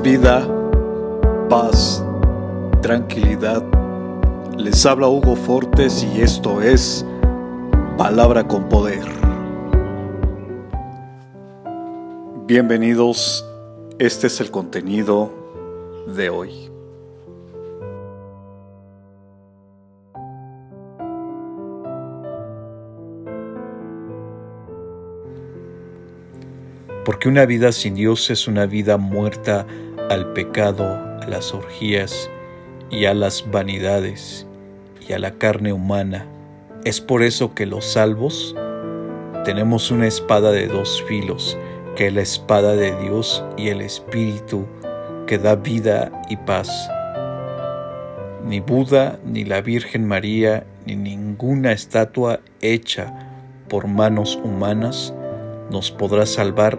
vida, paz, tranquilidad. Les habla Hugo Fortes y esto es Palabra con Poder. Bienvenidos, este es el contenido de hoy. Porque una vida sin Dios es una vida muerta al pecado, a las orgías y a las vanidades y a la carne humana. Es por eso que los salvos tenemos una espada de dos filos, que es la espada de Dios y el Espíritu, que da vida y paz. Ni Buda, ni la Virgen María, ni ninguna estatua hecha por manos humanas nos podrá salvar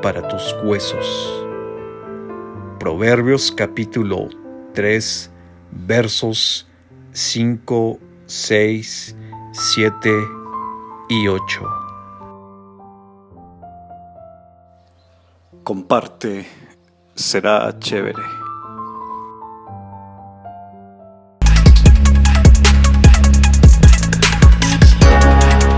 para tus huesos. Proverbios capítulo 3 versos 5, 6, 7 y 8. Comparte, será chévere.